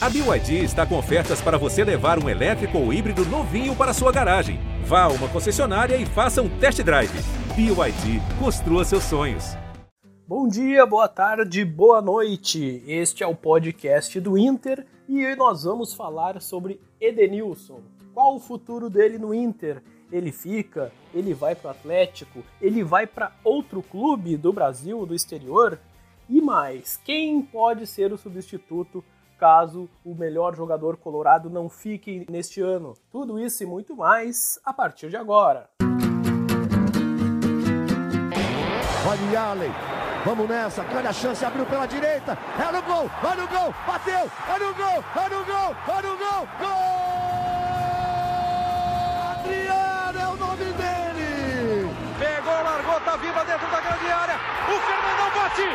A BYD está com ofertas para você levar um elétrico ou híbrido novinho para sua garagem. Vá a uma concessionária e faça um test drive. BYD, construa seus sonhos. Bom dia, boa tarde, boa noite. Este é o podcast do Inter e nós vamos falar sobre Edenilson. Qual o futuro dele no Inter? Ele fica? Ele vai para o Atlético? Ele vai para outro clube do Brasil, do exterior? E mais, quem pode ser o substituto caso o melhor jogador colorado não fique neste ano. Tudo isso e muito mais a partir de agora. Olha Allen, vamos nessa, grande a chance, abriu pela direita, é no gol, vai no gol, bateu, é no gol, é no gol, é no gol, gol! Adriano é o nome dele! Pegou, largou, tá viva dentro da grande área, o Fernandão bate,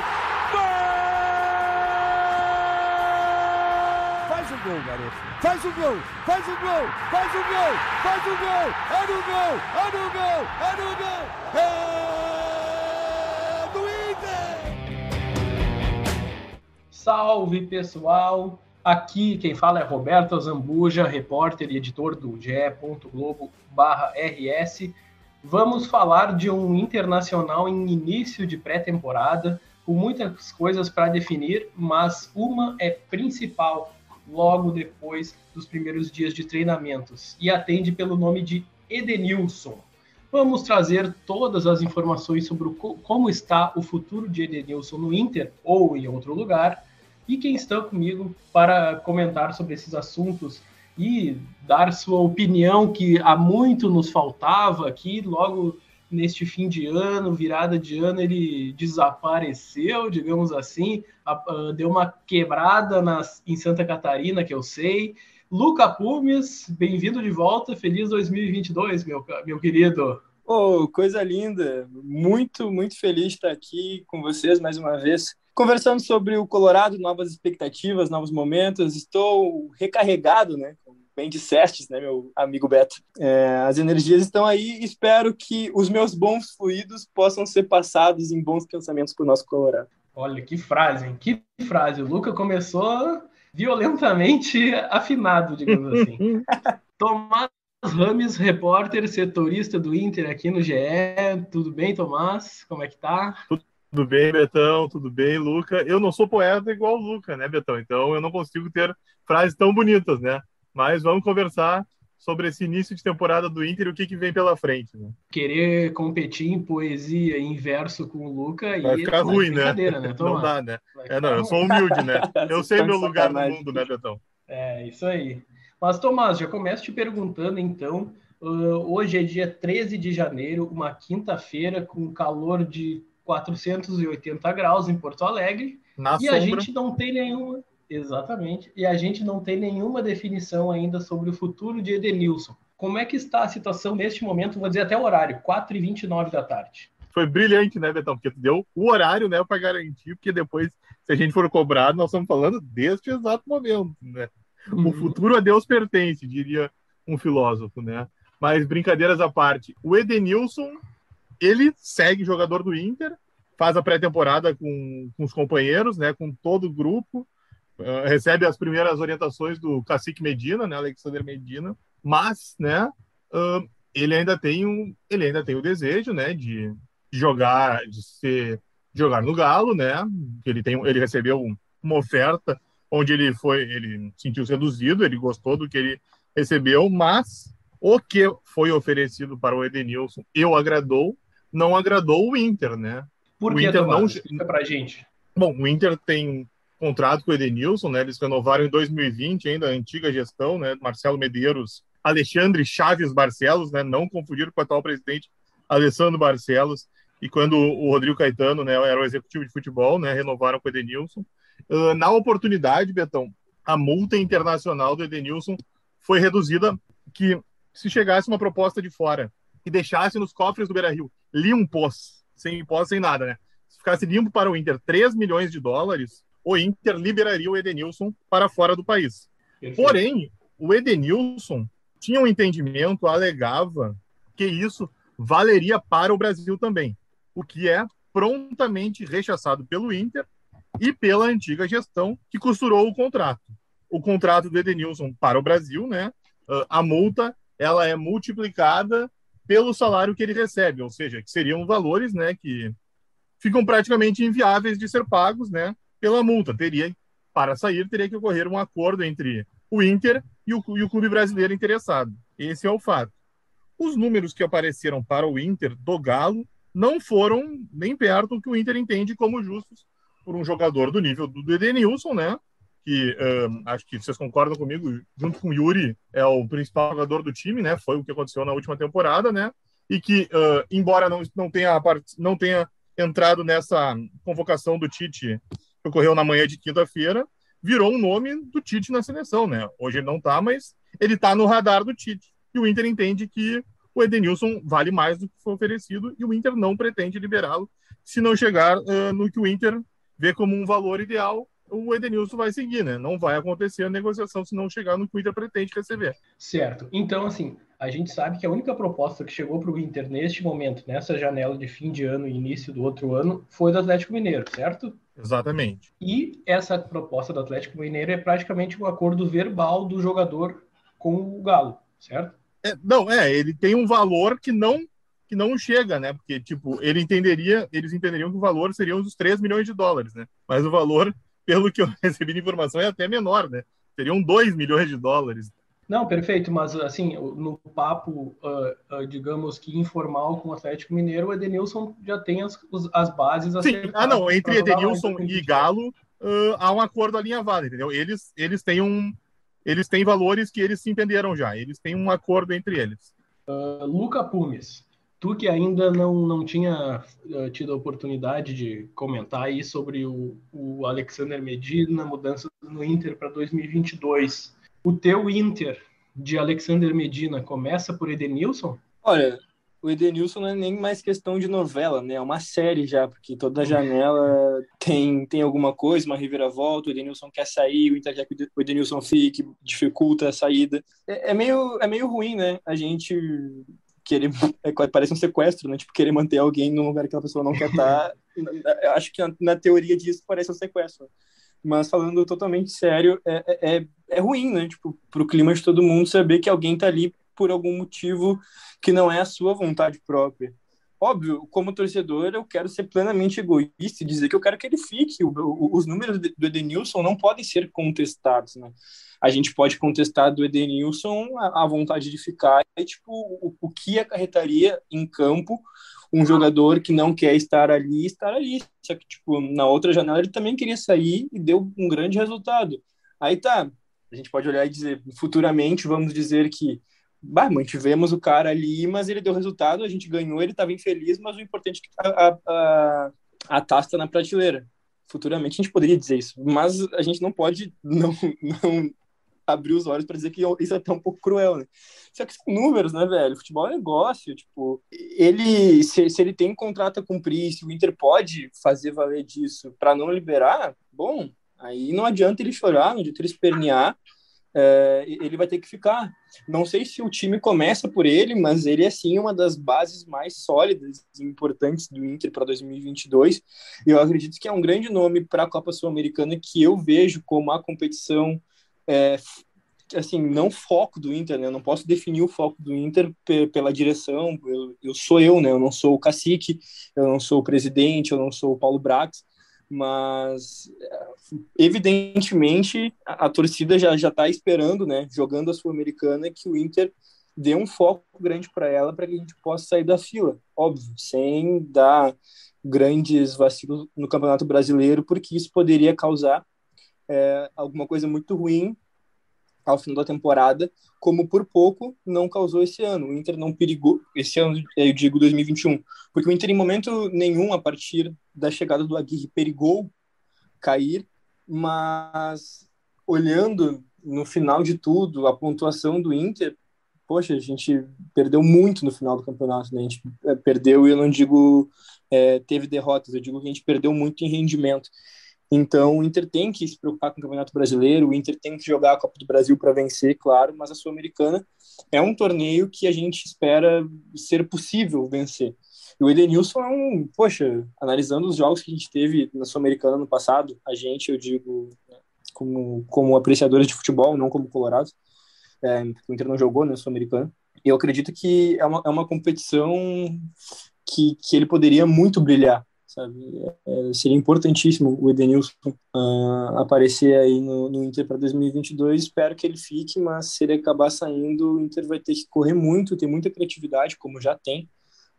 gol! Faz o gol, garoto. Faz o gol, faz o gol, faz o gol, faz o gol. É no gol, é no gol, é no gol. É do Inter. Salve, pessoal. Aqui quem fala é Roberto Zambuja, repórter e editor do ge.globo/rs. Vamos falar de um internacional em início de pré-temporada, com muitas coisas para definir, mas uma é principal logo depois dos primeiros dias de treinamentos e atende pelo nome de Edenilson. Vamos trazer todas as informações sobre o, como está o futuro de Edenilson no Inter ou em outro lugar. E quem está comigo para comentar sobre esses assuntos e dar sua opinião que há muito nos faltava aqui, logo neste fim de ano, virada de ano, ele desapareceu, digamos assim, deu uma quebrada nas, em Santa Catarina, que eu sei. Luca Pumes, bem-vindo de volta, feliz 2022, meu, meu querido. Oh, coisa linda, muito, muito feliz de estar aqui com vocês mais uma vez, conversando sobre o Colorado, novas expectativas, novos momentos. Estou recarregado, né? Bem disseste, né, meu amigo Beto? É, as energias estão aí. Espero que os meus bons fluidos possam ser passados em bons pensamentos para o nosso Colorado. Olha que frase, hein? Que frase. O Luca começou violentamente afinado, digamos assim. Tomás Rames, repórter, setorista do Inter aqui no GE. Tudo bem, Tomás? Como é que tá? Tudo bem, Betão? Tudo bem, Luca? Eu não sou poeta igual o Luca, né, Betão? Então eu não consigo ter frases tão bonitas, né? Mas vamos conversar sobre esse início de temporada do Inter e o que, que vem pela frente. Né? Querer competir em poesia em verso com o Luca vai ficar ruim, né? né não dá, né? É, não, eu sou humilde, né? Eu sei meu lugar no mundo, né, Betão? É, isso aí. Mas, Tomás, já começo te perguntando, então, hoje é dia 13 de janeiro, uma quinta-feira, com calor de 480 graus em Porto Alegre, Na e sombra. a gente não tem nenhuma Exatamente. E a gente não tem nenhuma definição ainda sobre o futuro de Edenilson. Como é que está a situação neste momento? Vou dizer até o horário, 4h29 da tarde. Foi brilhante, né, Betão? Porque tu deu o horário, né, para garantir, porque depois, se a gente for cobrado, nós estamos falando deste exato momento, né? Uhum. O futuro a Deus pertence, diria um filósofo, né? Mas brincadeiras à parte, o Edenilson, ele segue jogador do Inter, faz a pré-temporada com, com os companheiros, né, com todo o grupo, uh, recebe as primeiras orientações do cacique Medina, né, Alexander Medina, mas, né, uh, ele ainda tem um, ele ainda tem o desejo, né, de jogar, de ser, de jogar no Galo, né, ele tem, ele recebeu uma oferta onde ele foi, ele sentiu seduzido, ele gostou do que ele recebeu, mas o que foi oferecido para o Edenilson e o agradou, não agradou o Inter, né? Por o que, Inter Tomás? não pra gente. Bom, o Inter tem contrato com o Edenilson, né? Eles renovaram em 2020 ainda a antiga gestão, né? Marcelo Medeiros, Alexandre Chaves Barcelos, né? Não confundir com o atual presidente Alessandro Barcelos. E quando o Rodrigo Caetano, né, era o executivo de futebol, né? Renovaram com o Edenilson. Uh, na oportunidade, Betão, a multa internacional do Edenilson foi reduzida que se chegasse uma proposta de fora e deixasse nos cofres do Beira-Rio limpos, sem imposto, sem nada, né? Se ficasse limpo para o Inter 3 milhões de dólares, o Inter liberaria o Edenilson para fora do país. Porém, o Edenilson tinha um entendimento, alegava que isso valeria para o Brasil também, o que é prontamente rechaçado pelo Inter e pela antiga gestão que costurou o contrato. o contrato do Edenilson para o Brasil, né? Uh, a multa ela é multiplicada pelo salário que ele recebe, ou seja, que seriam valores, né, que ficam praticamente inviáveis de ser pagos, né, pela multa. Teria para sair teria que ocorrer um acordo entre o Inter e o, e o clube brasileiro interessado. Esse é o fato. Os números que apareceram para o Inter do Galo não foram nem perto do que o Inter entende como justos por um jogador do nível do Edenilson, né? Que uh, acho que vocês concordam comigo, junto com o Yuri, é o principal jogador do time, né? Foi o que aconteceu na última temporada, né? E que, uh, embora não, não, tenha, não tenha entrado nessa convocação do Tite que ocorreu na manhã de quinta-feira, virou um nome do Tite na seleção, né? Hoje ele não tá, mas ele tá no radar do Tite. E o Inter entende que o Edenilson vale mais do que foi oferecido e o Inter não pretende liberá-lo se não chegar uh, no que o Inter vê como um valor ideal, o Edenilson vai seguir, né? Não vai acontecer a negociação se não chegar no que o Inter pretende receber. Certo. Então, assim, a gente sabe que a única proposta que chegou para o Inter neste momento, nessa janela de fim de ano e início do outro ano, foi do Atlético Mineiro, certo? Exatamente. E essa proposta do Atlético Mineiro é praticamente um acordo verbal do jogador com o Galo, certo? É, não, é, ele tem um valor que não que não chega, né? Porque, tipo, ele entenderia, eles entenderiam que o valor seriam os 3 milhões de dólares, né? Mas o valor, pelo que eu recebi de informação, é até menor, né? Seriam 2 milhões de dólares. Não, perfeito, mas assim, no papo, uh, uh, digamos que informal com o Atlético Mineiro, o Edenilson já tem as, as bases Sim, ah não, entre Edenilson e Galo uh, há um acordo alinhavado, entendeu? Eles, eles têm um, eles têm valores que eles se entenderam já, eles têm um acordo entre eles. Luca Pumes, tu que ainda não, não tinha tido a oportunidade de comentar aí sobre o, o Alexander Medina, mudança no Inter para 2022 o teu Inter de Alexander Medina começa por Edenilson? Olha, o Edenilson não é nem mais questão de novela, né? É uma série já, porque toda janela tem, tem alguma coisa, uma reviravolta, o Edenilson quer sair, o Inter quer que o Edenilson fique, dificulta a saída. É, é, meio, é meio ruim, né? A gente querer... É, parece um sequestro, né? Tipo, querer manter alguém num lugar que a pessoa não quer estar. Eu acho que na, na teoria disso parece um sequestro. Mas falando totalmente sério, é, é, é, é ruim, né? Tipo, pro clima de todo mundo saber que alguém tá ali por algum motivo que não é a sua vontade própria. Óbvio, como torcedor, eu quero ser plenamente egoísta e dizer que eu quero que ele fique. O, o, os números do Edenilson não podem ser contestados, né? A gente pode contestar do Edenilson a, a vontade de ficar e, tipo, o, o que acarretaria em campo um jogador que não quer estar ali, estar ali. Só que, tipo, na outra janela ele também queria sair e deu um grande resultado. Aí tá, a gente pode olhar e dizer, futuramente vamos dizer que, bah, mantivemos o cara ali, mas ele deu resultado, a gente ganhou, ele estava infeliz, mas o importante é que a, a, a taça tá na prateleira. Futuramente a gente poderia dizer isso, mas a gente não pode não, não abrir os olhos para dizer que isso é até um pouco cruel, né? Só que são números, né, velho? Futebol é negócio, tipo, ele, se, se ele tem contrato a cumprir, se o Inter pode fazer valer disso para não liberar, bom, aí não adianta ele chorar, não adianta ele espernear, é, ele vai ter que ficar. Não sei se o time começa por ele, mas ele é sim uma das bases mais sólidas e importantes do Inter para 2022. E eu acredito que é um grande nome para a Copa Sul-Americana que eu vejo como a competição é, assim, não foco do Inter, né? Eu não posso definir o foco do Inter pela direção. Eu, eu, sou eu, né? Eu não sou o cacique, eu não sou o presidente, eu não sou o Paulo Brax, mas evidentemente a, a torcida já já está esperando, né? Jogando a sul-americana que o Inter dê um foco grande para ela para que a gente possa sair da fila, óbvio, sem dar grandes vacilos no Campeonato Brasileiro, porque isso poderia causar é, alguma coisa muito ruim ao fim da temporada, como por pouco não causou esse ano. O Inter não perigou, esse ano, eu digo 2021, porque o Inter em momento nenhum, a partir da chegada do Aguirre, perigou cair, mas olhando no final de tudo, a pontuação do Inter, poxa, a gente perdeu muito no final do campeonato, né? A gente é, perdeu, e eu não digo é, teve derrotas, eu digo que a gente perdeu muito em rendimento. Então, o Inter tem que se preocupar com o Campeonato Brasileiro, o Inter tem que jogar a Copa do Brasil para vencer, claro, mas a Sul-Americana é um torneio que a gente espera ser possível vencer. E o Edenilson é um, poxa, analisando os jogos que a gente teve na Sul-Americana no passado, a gente, eu digo, como, como apreciadores de futebol, não como colorados. É, o Inter não jogou, né, sul-americano. E eu acredito que é uma, é uma competição que, que ele poderia muito brilhar, sabe? É, seria importantíssimo o Edenilson uh, aparecer aí no, no Inter para 2022. Espero que ele fique, mas se ele acabar saindo, o Inter vai ter que correr muito, ter muita criatividade, como já tem,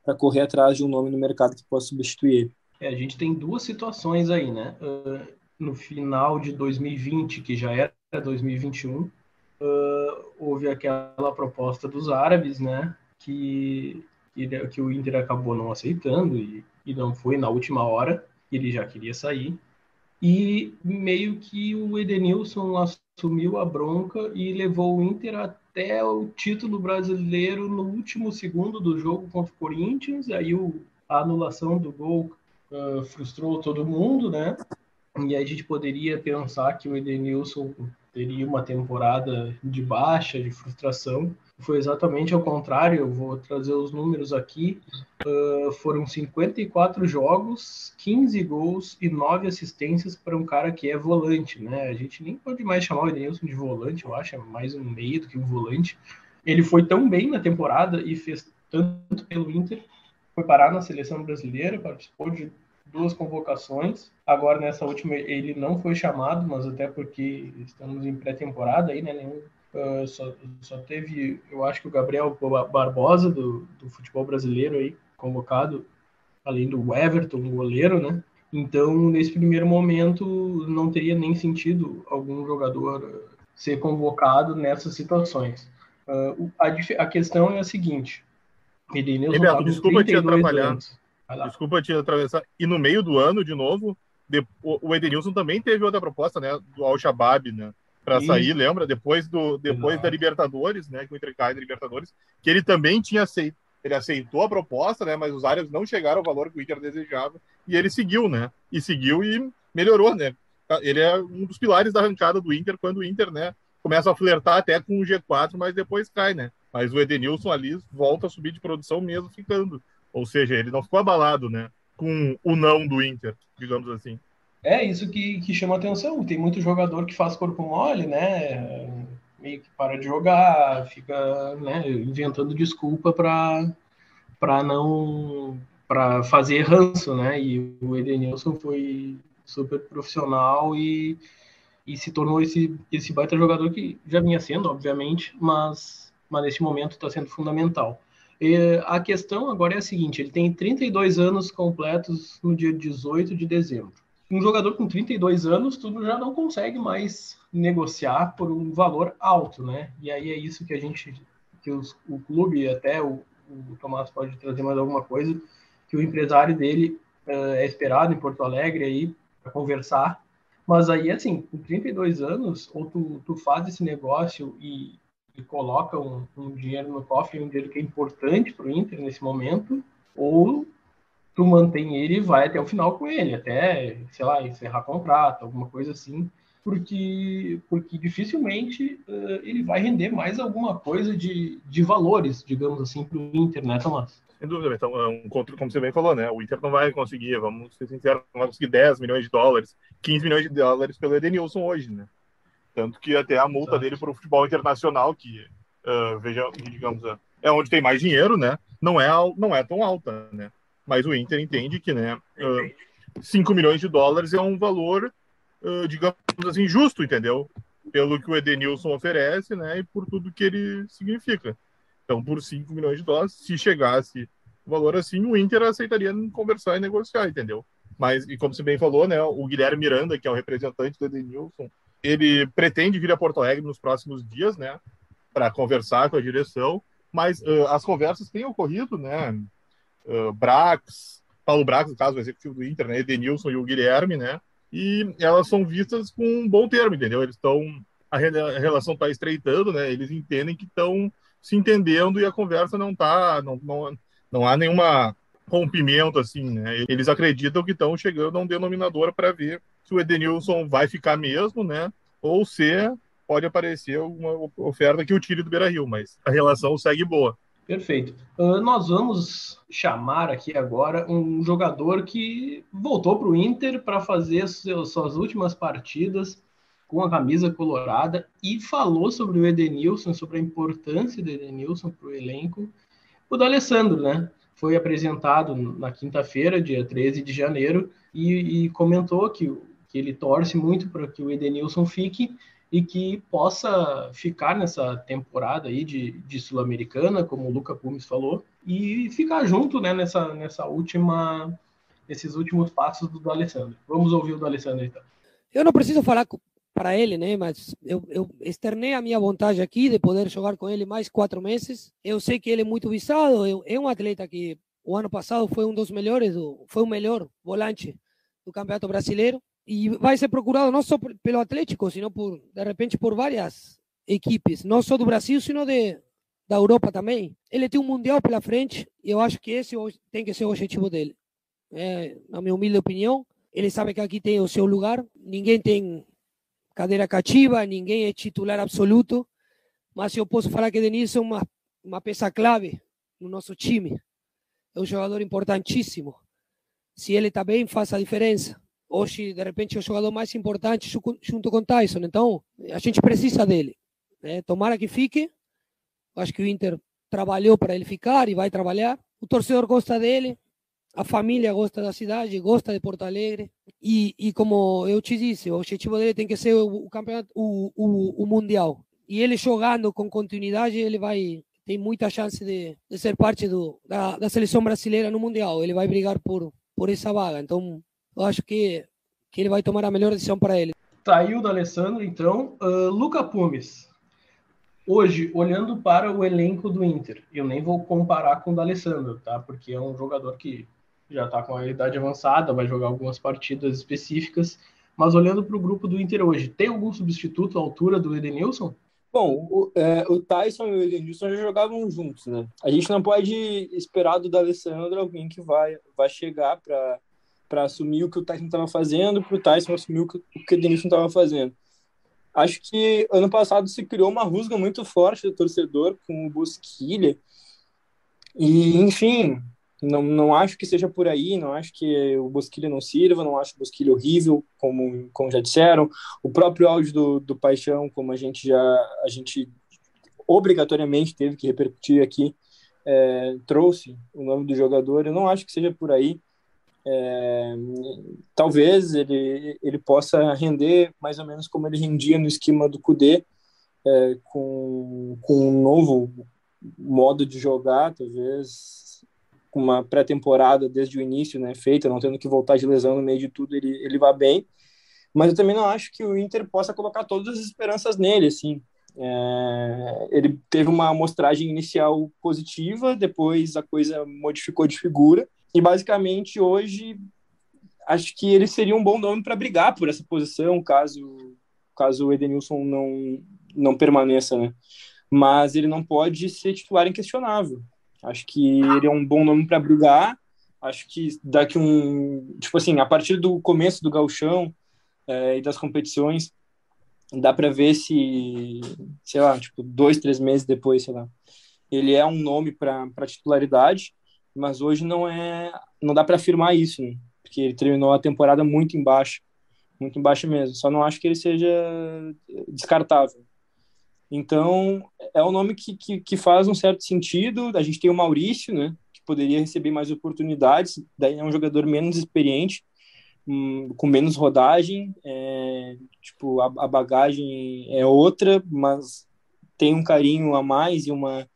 para correr atrás de um nome no mercado que possa substituir. É, a gente tem duas situações aí, né? Uh, no final de 2020, que já era 2021, uh, houve aquela proposta dos árabes, né? Que, que, que o Inter acabou não aceitando e, e não foi na última hora, ele já queria sair. E meio que o Edenilson assumiu a bronca e levou o Inter até o título brasileiro no último segundo do jogo contra o Corinthians. Aí o, a anulação do gol uh, frustrou todo mundo, né? E aí a gente poderia pensar que o Edenilson teria uma temporada de baixa, de frustração. Foi exatamente ao contrário, eu vou trazer os números aqui. Uh, foram 54 jogos, 15 gols e 9 assistências para um cara que é volante, né? A gente nem pode mais chamar o Edenilson de volante, eu acho, é mais um meio do que um volante. Ele foi tão bem na temporada e fez tanto pelo Inter, foi parar na seleção brasileira, participou de duas convocações. Agora, nessa última, ele não foi chamado, mas até porque estamos em pré-temporada aí, né? Nenhum, uh, só, só teve, eu acho que o Gabriel Barbosa, do, do futebol brasileiro aí, convocado, além do Everton, o goleiro, né? Então, nesse primeiro momento, não teria nem sentido algum jogador ser convocado nessas situações. Uh, a, a, questão é a seguinte: Edenilson Beto, desculpa te atrapalhar. Anos. Desculpa te atravessar. E no meio do ano, de novo, o Edenilson também teve outra proposta, né? Do Al-Shabaab, né? Para sair, lembra? Depois, do, depois da Libertadores, né? Que o Inter cai da Libertadores, que ele também tinha aceito. Ele aceitou a proposta, né? Mas os áreas não chegaram ao valor que o Inter desejava. E ele seguiu, né? E seguiu e melhorou, né? Ele é um dos pilares da arrancada do Inter quando o Inter, né? Começa a flertar até com o G4, mas depois cai, né? Mas o Edenilson ali volta a subir de produção mesmo ficando. Ou seja, ele não ficou abalado, né? Com o não do Inter, digamos assim. É isso que, que chama atenção. Tem muito jogador que faz corpo mole, né? Meio que para de jogar, fica né, inventando desculpa para para não para fazer ranço, né? E o Edenilson foi super profissional e, e se tornou esse esse baita jogador que já vinha sendo, obviamente, mas mas nesse momento está sendo fundamental. E a questão agora é a seguinte: ele tem 32 anos completos no dia 18 de dezembro. Um jogador com 32 anos, tu já não consegue mais negociar por um valor alto, né? E aí é isso que a gente, que os, o clube, até o, o Tomás pode trazer mais alguma coisa, que o empresário dele uh, é esperado em Porto Alegre aí para conversar. Mas aí, assim, com 32 anos, ou tu, tu faz esse negócio e, e coloca um, um, dinheiro no cofre, um dinheiro que é importante para o Inter nesse momento, ou tu mantém ele e vai até o final com ele, até, sei lá, encerrar contrato, alguma coisa assim, porque, porque dificilmente uh, ele vai render mais alguma coisa de, de valores, digamos assim, para o Inter, né, Tomás? Sem dúvida, então, é um, como você bem falou, né? O Inter não vai conseguir, vamos ser sinceros, não vai conseguir 10 milhões de dólares, 15 milhões de dólares pelo Edenilson hoje, né? Tanto que até a multa Exato. dele para o futebol internacional, que, uh, veja, digamos, é onde tem mais dinheiro, né? Não é, não é tão alta, né? Mas o Inter entende que, né, uh, 5 milhões de dólares é um valor, uh, digamos assim, justo, entendeu? Pelo que o Edenilson oferece, né? E por tudo que ele significa. Então, por 5 milhões de dólares, se chegasse um valor assim, o Inter aceitaria conversar e negociar, entendeu? Mas, e como você bem falou, né, o Guilherme Miranda, que é o representante do Edenilson, ele pretende vir a Porto Alegre nos próximos dias, né, para conversar com a direção, mas uh, as conversas têm ocorrido, né, uh, Brax, Paulo Brax, no caso, o executivo do Inter, né, Edenilson e o Guilherme, né, e elas são vistas com um bom termo, entendeu? Eles estão, a, relação está estreitando, né, eles entendem que estão se entendendo e a conversa não tá, não, não, não há nenhuma rompimento, assim, né, eles acreditam que estão chegando a um denominador para ver se o Edenilson vai ficar mesmo, né? Ou se pode aparecer uma oferta que o tire do Beira Rio, mas a relação segue boa. Perfeito. Uh, nós vamos chamar aqui agora um jogador que voltou para o Inter para fazer suas últimas partidas com a camisa colorada e falou sobre o Edenilson, sobre a importância do Edenilson para o elenco. O do Alessandro, né? Foi apresentado na quinta-feira, dia 13 de janeiro, e, e comentou que, que ele torce muito para que o Edenilson fique e que possa ficar nessa temporada aí de, de Sul-Americana, como o Luca Pumes falou, e ficar junto né, nessa, nessa última, nesses últimos passos do, do Alessandro. Vamos ouvir o do Alessandro então. Eu não preciso falar para ele, né? Mas eu, eu externei a minha vontade aqui de poder jogar com ele mais quatro meses. Eu sei que ele é muito visado, é um atleta que o ano passado foi um dos melhores, foi o melhor volante do Campeonato Brasileiro e vai ser procurado não só pelo Atlético, sino por de repente por várias equipes, não só do Brasil, sino de da Europa também. Ele tem um mundial pela frente e eu acho que esse tem que ser o objetivo dele. É, na minha humilde opinião, ele sabe que aqui tem o seu lugar, ninguém tem cadeira cativa, ninguém é titular absoluto, mas eu posso falar que Denilson é uma, uma peça clave no nosso time. É um jogador importantíssimo. Se ele está bem, faz a diferença. Hoje, de repente, é o jogador mais importante junto com Tyson. Então, a gente precisa dele. Né? Tomara que fique. Acho que o Inter trabalhou para ele ficar e vai trabalhar. O torcedor gosta dele a família gosta da cidade, gosta de Porto Alegre. E, e como eu te disse, o objetivo dele tem que ser o, o campeonato, o, o, o, Mundial. E ele jogando com continuidade, ele vai tem muita chance de, de ser parte do, da, da seleção brasileira no Mundial. Ele vai brigar por, por essa vaga. Então, eu acho que, que ele vai tomar a melhor decisão para ele. Saiu do Alessandro, então. Uh, Luca Pumes. Hoje, olhando para o elenco do Inter, eu nem vou comparar com o do Alessandro, tá? Porque é um jogador que já está com a idade avançada, vai jogar algumas partidas específicas. Mas olhando para o grupo do Inter hoje, tem algum substituto à altura do Edenilson? Bom, o, é, o Tyson e o Edenilson já jogavam juntos, né? A gente não pode esperar do D'Alessandro alguém que vai, vai chegar para assumir o que o Tyson estava fazendo, para o Tyson assumir o que o, que o Edenilson estava fazendo. Acho que ano passado se criou uma rusga muito forte do torcedor com o Bosquilha. E, enfim, não, não acho que seja por aí, não acho que o Bosquilha não sirva, não acho o Bosquilha horrível, como, como já disseram. O próprio áudio do, do Paixão, como a gente já a gente obrigatoriamente teve que repercutir aqui, é, trouxe o nome do jogador. Eu não acho que seja por aí. É, talvez ele, ele possa render mais ou menos como ele rendia no esquema do Kudê, é, com, com um novo modo de jogar, talvez com uma pré-temporada desde o início, né, feita, não tendo que voltar de lesão no meio de tudo, ele, ele vai bem. Mas eu também não acho que o Inter possa colocar todas as esperanças nele, assim. É, ele teve uma amostragem inicial positiva, depois a coisa modificou de figura, e basicamente hoje acho que ele seria um bom nome para brigar por essa posição, caso, caso o Edenilson não, não permaneça, né? Mas ele não pode ser titular inquestionável. Acho que ele é um bom nome para brigar. Acho que daqui um, tipo assim, a partir do começo do gauchão é, e das competições, dá para ver se, sei lá, tipo dois, três meses depois, sei lá, ele é um nome para titularidade, mas hoje não é, não dá para afirmar isso, né? porque ele terminou a temporada muito embaixo, muito embaixo mesmo. Só não acho que ele seja descartável. Então, é um nome que, que, que, faz um certo sentido. A gente tem o Maurício, né, que poderia receber mais oportunidades, daí é um jogador menos experiente, hum, com menos rodagem, é, tipo, a, a, bagagem é outra, mas tem um carinho a mais e uma,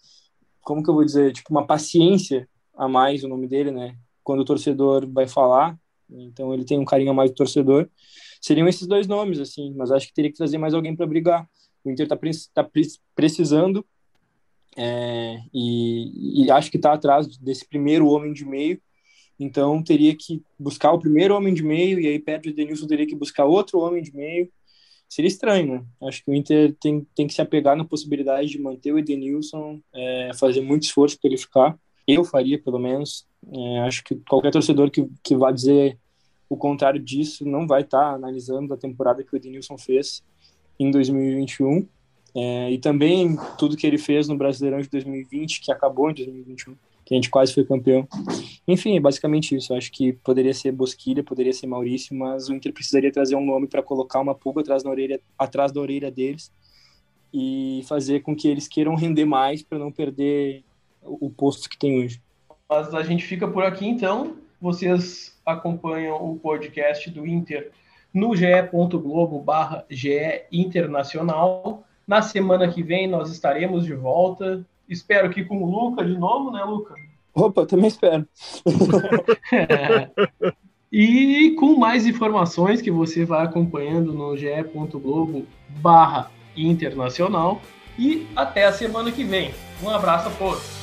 como que eu vou dizer, tipo, uma paciência a mais o nome dele, né, quando o torcedor vai falar, então ele tem um carinho a mais do torcedor. Seriam esses dois nomes, assim, mas acho que teria que trazer mais alguém para brigar. O Inter está tá precisando é, e, e, acho que está atrás desse primeiro homem de meio. Então teria que buscar o primeiro homem de meio e aí perto do Denilson teria que buscar outro homem de meio. Seria estranho, né? Acho que o Inter tem, tem que se apegar na possibilidade de manter o Edenilson, é, fazer muito esforço para ele ficar. Eu faria, pelo menos. É, acho que qualquer torcedor que, que vá dizer o contrário disso não vai estar tá analisando a temporada que o Edenilson fez em 2021 é, e também tudo que ele fez no Brasileirão de 2020, que acabou em 2021. que a gente quase foi campeão. Enfim, é basicamente isso. Acho que poderia ser Bosquilha, poderia ser Maurício, mas o Inter precisaria trazer um nome para colocar uma pulga atrás da orelha, atrás da orelha deles e fazer com que eles queiram render mais para não perder o posto que tem hoje. Mas a gente fica por aqui então. Vocês acompanham o podcast do Inter no ge.globo barra GE Internacional. Na semana que vem nós estaremos de volta. Espero que com o Luca de novo, né, Luca? Opa, também espero. é. E com mais informações que você vai acompanhando no ge.globo barra internacional. E até a semana que vem. Um abraço a todos.